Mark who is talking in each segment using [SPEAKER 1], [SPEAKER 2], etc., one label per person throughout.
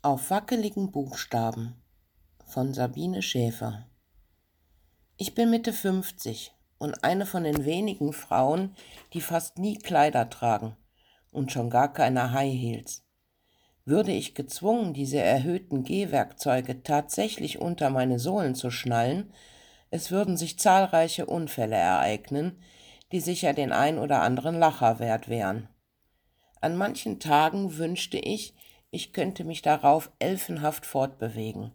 [SPEAKER 1] Auf wackeligen Buchstaben von Sabine Schäfer. Ich bin Mitte 50 und eine von den wenigen Frauen, die fast nie Kleider tragen und schon gar keine High Heels. Würde ich gezwungen, diese erhöhten Gehwerkzeuge tatsächlich unter meine Sohlen zu schnallen, es würden sich zahlreiche Unfälle ereignen, die sicher den ein oder anderen Lacher wert wären. An manchen Tagen wünschte ich, ich könnte mich darauf elfenhaft fortbewegen.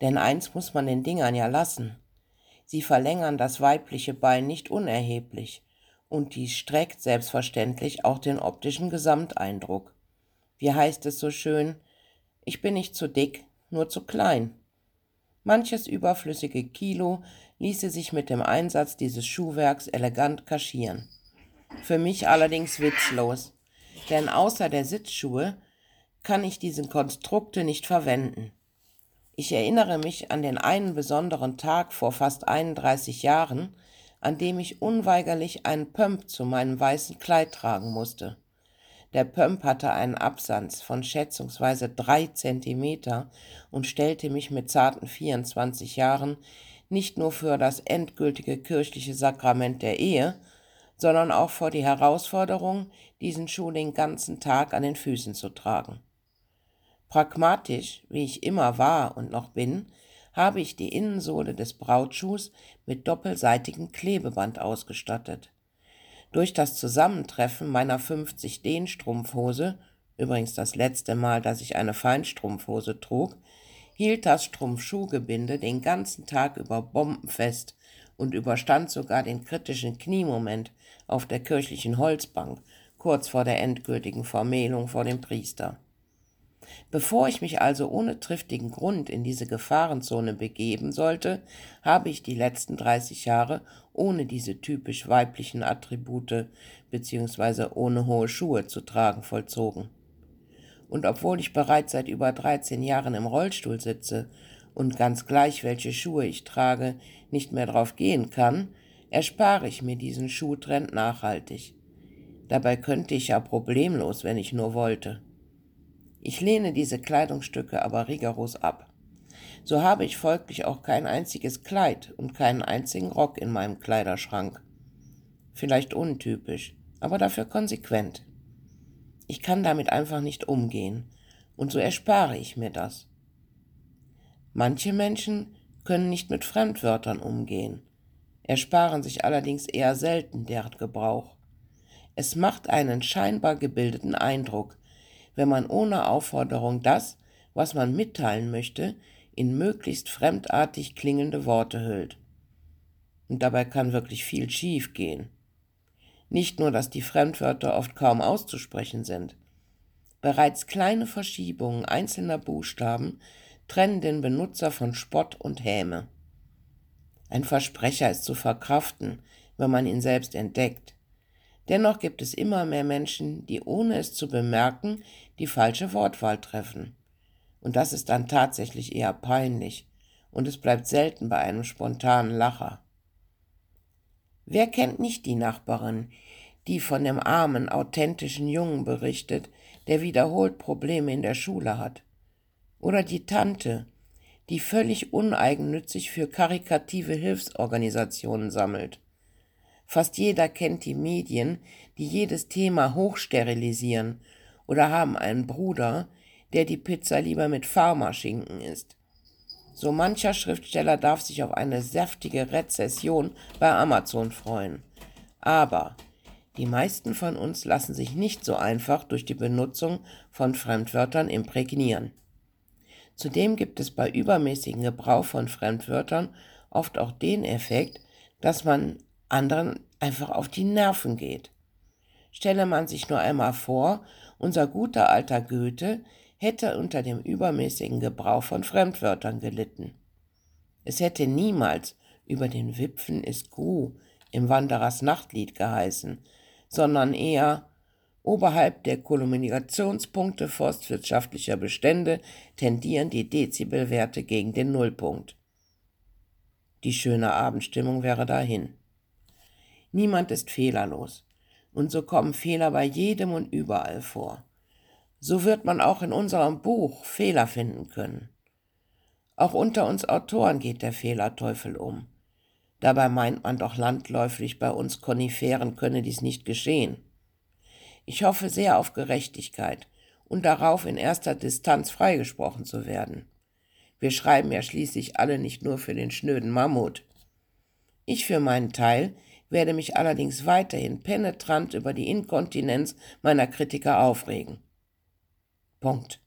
[SPEAKER 1] Denn eins muss man den Dingern ja lassen. Sie verlängern das weibliche Bein nicht unerheblich, und dies streckt selbstverständlich auch den optischen Gesamteindruck. Wie heißt es so schön, ich bin nicht zu dick, nur zu klein. Manches überflüssige Kilo ließe sich mit dem Einsatz dieses Schuhwerks elegant kaschieren. Für mich allerdings witzlos, denn außer der Sitzschuhe kann ich diese Konstrukte nicht verwenden. Ich erinnere mich an den einen besonderen Tag vor fast 31 Jahren, an dem ich unweigerlich einen Pump zu meinem weißen Kleid tragen musste. Der Pump hatte einen Absatz von schätzungsweise drei Zentimeter und stellte mich mit zarten 24 Jahren nicht nur für das endgültige kirchliche Sakrament der Ehe, sondern auch vor die Herausforderung, diesen Schuh den ganzen Tag an den Füßen zu tragen. Pragmatisch, wie ich immer war und noch bin, habe ich die Innensohle des Brautschuhs mit doppelseitigem Klebeband ausgestattet. Durch das Zusammentreffen meiner 50 D-Strumpfhose, übrigens das letzte Mal, dass ich eine Feinstrumpfhose trug, hielt das Strumpfschuhgebinde den ganzen Tag über bombenfest und überstand sogar den kritischen Kniemoment auf der kirchlichen Holzbank kurz vor der endgültigen Vermählung vor dem Priester. Bevor ich mich also ohne triftigen Grund in diese Gefahrenzone begeben sollte, habe ich die letzten 30 Jahre ohne diese typisch weiblichen Attribute bzw. ohne hohe Schuhe zu tragen vollzogen. Und obwohl ich bereits seit über 13 Jahren im Rollstuhl sitze und ganz gleich welche Schuhe ich trage, nicht mehr drauf gehen kann, erspare ich mir diesen Schuhtrend nachhaltig. Dabei könnte ich ja problemlos, wenn ich nur wollte. Ich lehne diese Kleidungsstücke aber rigoros ab. So habe ich folglich auch kein einziges Kleid und keinen einzigen Rock in meinem Kleiderschrank. Vielleicht untypisch, aber dafür konsequent. Ich kann damit einfach nicht umgehen, und so erspare ich mir das. Manche Menschen können nicht mit Fremdwörtern umgehen, ersparen sich allerdings eher selten deren Gebrauch. Es macht einen scheinbar gebildeten Eindruck, wenn man ohne Aufforderung das, was man mitteilen möchte, in möglichst fremdartig klingende Worte hüllt. Und dabei kann wirklich viel schief gehen. Nicht nur, dass die Fremdwörter oft kaum auszusprechen sind. Bereits kleine Verschiebungen einzelner Buchstaben trennen den Benutzer von Spott und Häme. Ein Versprecher ist zu verkraften, wenn man ihn selbst entdeckt. Dennoch gibt es immer mehr Menschen, die ohne es zu bemerken die falsche Wortwahl treffen. Und das ist dann tatsächlich eher peinlich, und es bleibt selten bei einem spontanen Lacher. Wer kennt nicht die Nachbarin, die von dem armen, authentischen Jungen berichtet, der wiederholt Probleme in der Schule hat? Oder die Tante, die völlig uneigennützig für karikative Hilfsorganisationen sammelt? Fast jeder kennt die Medien, die jedes Thema hochsterilisieren oder haben einen Bruder, der die Pizza lieber mit Pharmaschinken isst. So mancher Schriftsteller darf sich auf eine saftige Rezession bei Amazon freuen. Aber die meisten von uns lassen sich nicht so einfach durch die Benutzung von Fremdwörtern imprägnieren. Zudem gibt es bei übermäßigem Gebrauch von Fremdwörtern oft auch den Effekt, dass man anderen einfach auf die Nerven geht. Stelle man sich nur einmal vor, unser guter alter Goethe hätte unter dem übermäßigen Gebrauch von Fremdwörtern gelitten. Es hätte niemals über den Wipfen ist Gru im Wanderers Nachtlied geheißen, sondern eher Oberhalb der Kommunikationspunkte forstwirtschaftlicher Bestände tendieren die Dezibelwerte gegen den Nullpunkt. Die schöne Abendstimmung wäre dahin. Niemand ist fehlerlos. Und so kommen Fehler bei jedem und überall vor. So wird man auch in unserem Buch Fehler finden können. Auch unter uns Autoren geht der Fehlerteufel um. Dabei meint man doch landläufig, bei uns Koniferen könne dies nicht geschehen. Ich hoffe sehr auf Gerechtigkeit und darauf, in erster Distanz freigesprochen zu werden. Wir schreiben ja schließlich alle nicht nur für den schnöden Mammut. Ich für meinen Teil werde mich allerdings weiterhin penetrant über die Inkontinenz meiner Kritiker aufregen. Punkt.